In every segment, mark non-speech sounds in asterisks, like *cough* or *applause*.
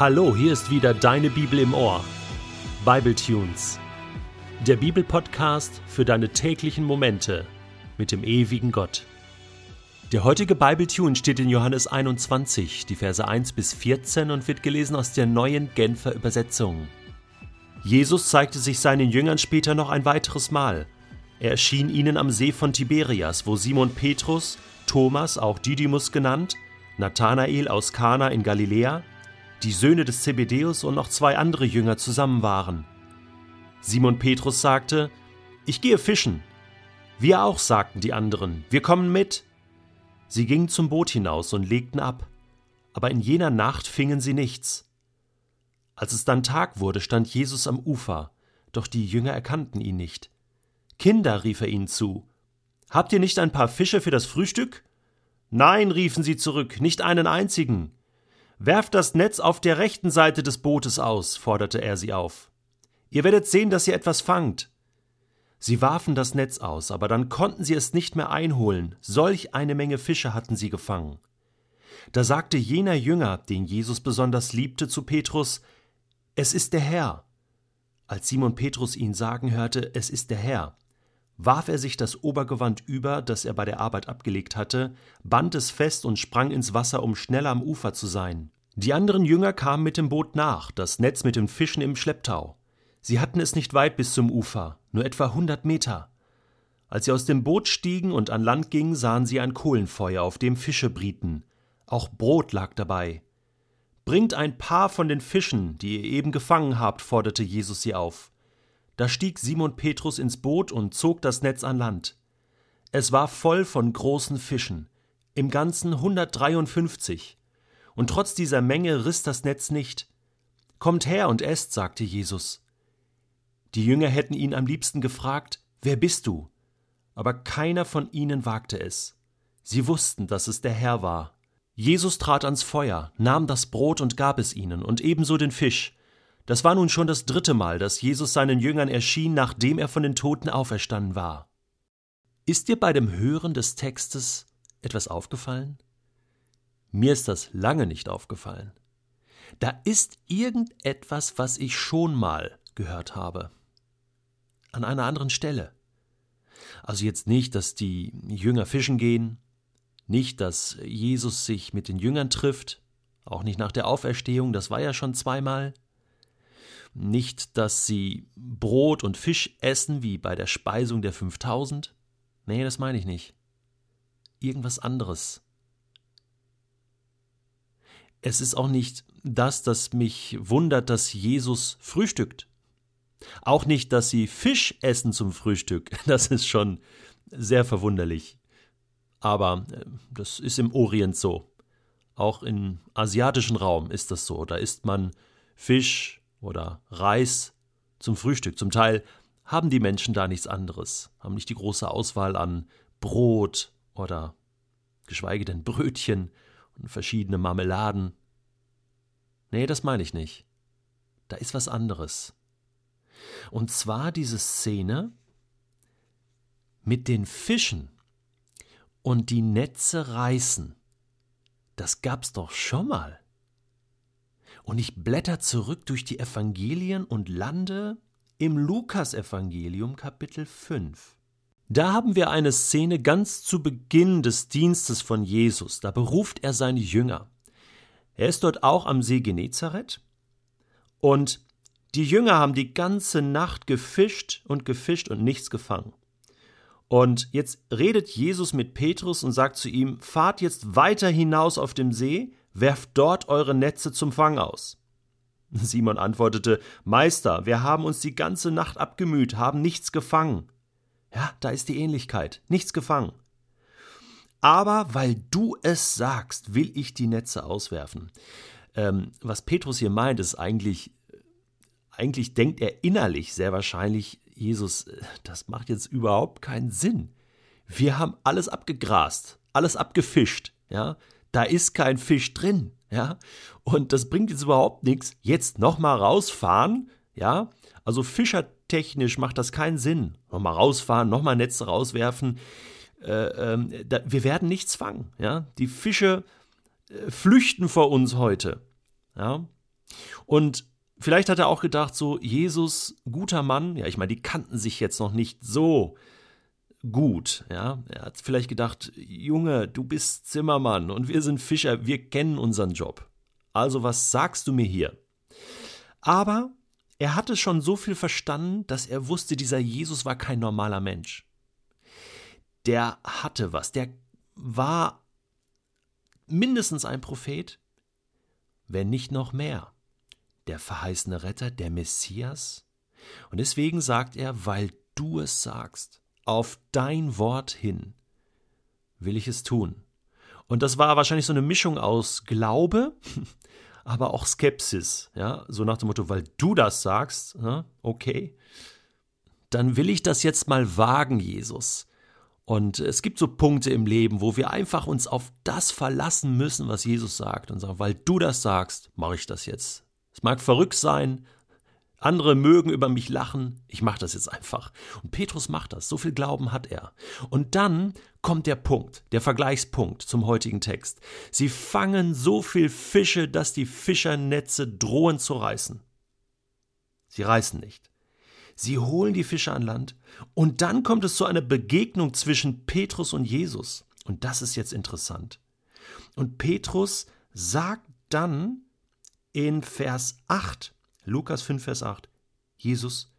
Hallo, hier ist wieder deine Bibel im Ohr. Bible Tunes. Der Bibelpodcast für deine täglichen Momente mit dem ewigen Gott. Der heutige Bible Tune steht in Johannes 21, die Verse 1 bis 14 und wird gelesen aus der neuen Genfer Übersetzung. Jesus zeigte sich seinen Jüngern später noch ein weiteres Mal. Er erschien ihnen am See von Tiberias, wo Simon Petrus, Thomas, auch Didymus genannt, Nathanael aus Kana in Galiläa, die Söhne des Zebedeus und noch zwei andere Jünger zusammen waren. Simon Petrus sagte, Ich gehe fischen. Wir auch, sagten die anderen, wir kommen mit. Sie gingen zum Boot hinaus und legten ab, aber in jener Nacht fingen sie nichts. Als es dann Tag wurde, stand Jesus am Ufer, doch die Jünger erkannten ihn nicht. Kinder, rief er ihnen zu, habt ihr nicht ein paar Fische für das Frühstück? Nein, riefen sie zurück, nicht einen einzigen. Werft das Netz auf der rechten Seite des Bootes aus, forderte er sie auf. Ihr werdet sehen, dass ihr etwas fangt. Sie warfen das Netz aus, aber dann konnten sie es nicht mehr einholen, solch eine Menge Fische hatten sie gefangen. Da sagte jener Jünger, den Jesus besonders liebte, zu Petrus Es ist der Herr. Als Simon Petrus ihn sagen hörte, es ist der Herr, warf er sich das Obergewand über, das er bei der Arbeit abgelegt hatte, band es fest und sprang ins Wasser, um schneller am Ufer zu sein. Die anderen Jünger kamen mit dem Boot nach, das Netz mit den Fischen im Schlepptau. Sie hatten es nicht weit bis zum Ufer, nur etwa hundert Meter. Als sie aus dem Boot stiegen und an Land gingen, sahen sie ein Kohlenfeuer, auf dem Fische brieten. Auch Brot lag dabei. Bringt ein paar von den Fischen, die ihr eben gefangen habt, forderte Jesus sie auf. Da stieg Simon Petrus ins Boot und zog das Netz an Land. Es war voll von großen Fischen, im Ganzen 153. Und trotz dieser Menge riss das Netz nicht. Kommt her und esst, sagte Jesus. Die Jünger hätten ihn am liebsten gefragt, Wer bist du? Aber keiner von ihnen wagte es. Sie wussten, dass es der Herr war. Jesus trat ans Feuer, nahm das Brot und gab es ihnen, und ebenso den Fisch. Das war nun schon das dritte Mal, dass Jesus seinen Jüngern erschien, nachdem er von den Toten auferstanden war. Ist dir bei dem Hören des Textes etwas aufgefallen? Mir ist das lange nicht aufgefallen. Da ist irgendetwas, was ich schon mal gehört habe. An einer anderen Stelle. Also jetzt nicht, dass die Jünger fischen gehen, nicht, dass Jesus sich mit den Jüngern trifft, auch nicht nach der Auferstehung, das war ja schon zweimal, nicht, dass sie Brot und Fisch essen wie bei der Speisung der 5000. Nee, das meine ich nicht. Irgendwas anderes. Es ist auch nicht das, das mich wundert, dass Jesus frühstückt. Auch nicht, dass sie Fisch essen zum Frühstück. *laughs* Das ist schon sehr verwunderlich. Aber äh, das ist im Orient so. Auch im asiatischen Raum ist das so. Da isst man Fisch, oder Reis zum Frühstück. Zum Teil haben die Menschen da nichts anderes, haben nicht die große Auswahl an Brot oder geschweige denn Brötchen und verschiedene Marmeladen. Nee, das meine ich nicht. Da ist was anderes. Und zwar diese Szene mit den Fischen und die Netze reißen. Das gab's doch schon mal. Und ich blätter zurück durch die Evangelien und lande im Lukasevangelium Kapitel 5. Da haben wir eine Szene ganz zu Beginn des Dienstes von Jesus. Da beruft er seine Jünger. Er ist dort auch am See Genezareth und die Jünger haben die ganze Nacht gefischt und gefischt und nichts gefangen. Und jetzt redet Jesus mit Petrus und sagt zu ihm, fahrt jetzt weiter hinaus auf dem See, werft dort eure Netze zum Fang aus. *laughs* Simon antwortete, Meister, wir haben uns die ganze Nacht abgemüht, haben nichts gefangen. Ja, da ist die Ähnlichkeit, nichts gefangen. Aber weil du es sagst, will ich die Netze auswerfen. Ähm, was Petrus hier meint, ist eigentlich, eigentlich denkt er innerlich sehr wahrscheinlich, Jesus, das macht jetzt überhaupt keinen Sinn. Wir haben alles abgegrast, alles abgefischt, ja da ist kein Fisch drin, ja, und das bringt jetzt überhaupt nichts, jetzt nochmal rausfahren, ja, also fischertechnisch macht das keinen Sinn, nochmal rausfahren, nochmal Netze rauswerfen, äh, äh, da, wir werden nichts fangen, ja, die Fische äh, flüchten vor uns heute, ja, Und vielleicht hat er auch gedacht, so, Jesus, guter Mann, ja, ich meine, die kannten sich jetzt noch nicht so gut, ja. Er hat vielleicht gedacht, Junge, du bist Zimmermann und wir sind Fischer, wir kennen unseren Job. Also was sagst du mir hier? Aber er hatte schon so viel verstanden, dass er wusste, dieser Jesus war kein normaler Mensch. Der hatte was, der war mindestens ein Prophet, wenn nicht noch mehr. Der verheißene Retter, der Messias. Und deswegen sagt er, weil du es sagst, auf dein Wort hin will ich es tun. Und das war wahrscheinlich so eine Mischung aus Glaube, *laughs* aber auch Skepsis, ja, so nach dem Motto, weil du das sagst, okay, dann will ich das jetzt mal wagen, Jesus. Und es gibt so Punkte im Leben, wo wir einfach uns auf das verlassen müssen, was Jesus sagt und sagen, weil du das sagst, mache ich das jetzt. Es mag verrückt sein, andere mögen über mich lachen, ich mache das jetzt einfach. Und Petrus macht das, so viel Glauben hat er. Und dann kommt der Punkt, der Vergleichspunkt zum heutigen Text. Sie fangen so viel Fische, dass die Fischernetze drohen zu reißen. Sie reißen nicht. Sie holen die Fische an Land und dann kommt es zu einer Begegnung zwischen Petrus und Jesus. Und das ist jetzt interessant. Und Petrus sagt dann in Vers 8, Lukas 5, Vers 8, Jesus,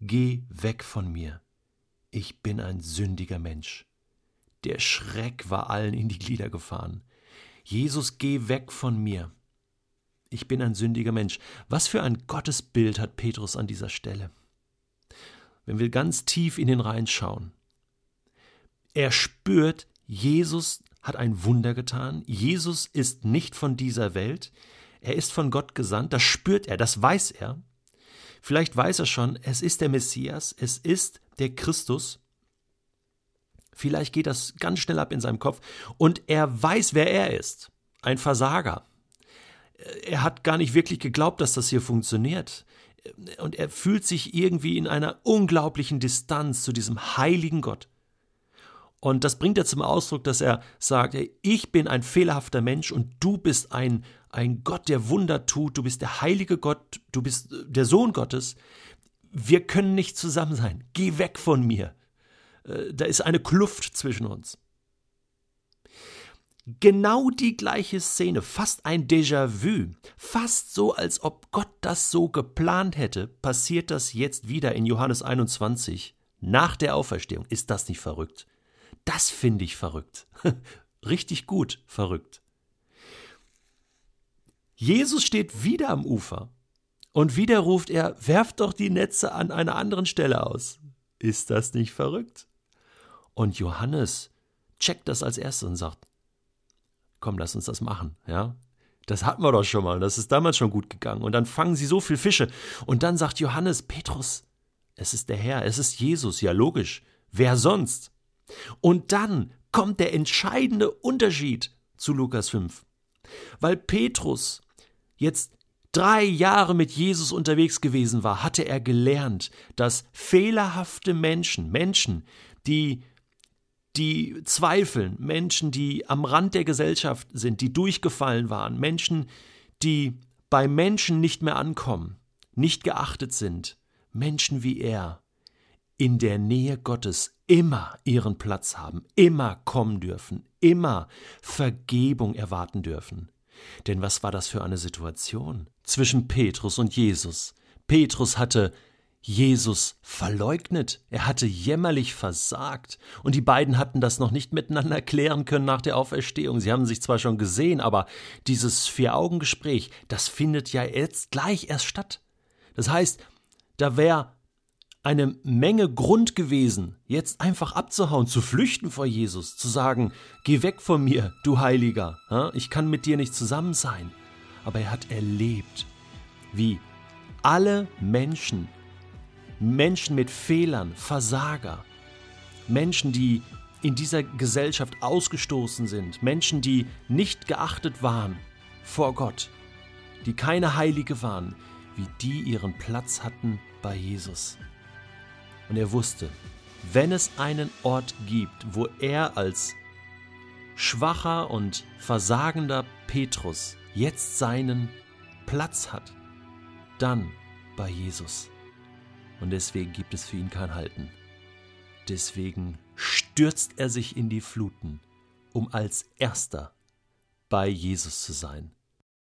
geh weg von mir. Ich bin ein sündiger Mensch. Der Schreck war allen in die Glieder gefahren. Jesus, geh weg von mir. Ich bin ein sündiger Mensch. Was für ein Gottesbild hat Petrus an dieser Stelle wenn wir ganz tief in den Rhein schauen. Er spürt, Jesus hat ein Wunder getan. Jesus ist nicht von dieser Welt. Er ist von Gott gesandt. Das spürt er, das weiß er. Vielleicht weiß er schon, es ist der Messias, es ist der Christus. Vielleicht geht das ganz schnell ab in seinem Kopf. Und er weiß, wer er ist. Ein Versager. Er hat gar nicht wirklich geglaubt, dass das hier funktioniert und er fühlt sich irgendwie in einer unglaublichen Distanz zu diesem heiligen Gott. Und das bringt er zum Ausdruck, dass er sagt, ich bin ein fehlerhafter Mensch und du bist ein, ein Gott, der Wunder tut, du bist der heilige Gott, du bist der Sohn Gottes. Wir können nicht zusammen sein. Geh weg von mir. Äh, da ist eine Kluft zwischen uns. Genau die gleiche Szene, fast ein Déjà-vu, fast so, als ob Gott das so geplant hätte, passiert das jetzt wieder in Johannes 21, nach der Auferstehung. Ist das nicht verrückt? Das finde ich verrückt. *laughs* Richtig gut verrückt. Jesus steht wieder am Ufer und wieder ruft er, werft doch die Netze an einer anderen Stelle aus. Ist das nicht verrückt? Und Johannes checkt das als erstes und sagt, komm, lass uns das machen, ja. Das hatten wir doch schon mal, das ist damals schon gut gegangen. Und dann fangen sie so viel Fische. Und dann sagt Johannes, Petrus, es ist der Herr, es ist Jesus, ja logisch. Wer sonst? Und dann kommt der entscheidende Unterschied zu Lukas 5. Weil Petrus jetzt drei Jahre mit Jesus unterwegs gewesen war, hatte er gelernt, dass fehlerhafte Menschen, Menschen, die die zweifeln, Menschen, die am Rand der Gesellschaft sind, die durchgefallen waren, Menschen, die bei Menschen nicht mehr ankommen, nicht geachtet sind, Menschen wie er, in der Nähe Gottes immer ihren Platz haben, immer kommen dürfen, immer Vergebung erwarten dürfen. Denn was war das für eine Situation zwischen Petrus und Jesus? Petrus hatte Jesus verleugnet, er hatte jämmerlich versagt, und die beiden hatten das noch nicht miteinander klären können nach der Auferstehung. Sie haben sich zwar schon gesehen, aber dieses Vier-Augen-Gespräch, das findet ja jetzt gleich erst statt. Das heißt, da wäre eine Menge Grund gewesen, jetzt einfach abzuhauen, zu flüchten vor Jesus, zu sagen, geh weg von mir, du Heiliger, ich kann mit dir nicht zusammen sein. Aber er hat erlebt, wie alle Menschen Menschen mit Fehlern, Versager, Menschen, die in dieser Gesellschaft ausgestoßen sind, Menschen, die nicht geachtet waren vor Gott, die keine Heilige waren, wie die ihren Platz hatten bei Jesus. Und er wusste, wenn es einen Ort gibt, wo er als schwacher und versagender Petrus jetzt seinen Platz hat, dann bei Jesus. Und deswegen gibt es für ihn kein Halten. Deswegen stürzt er sich in die Fluten, um als erster bei Jesus zu sein.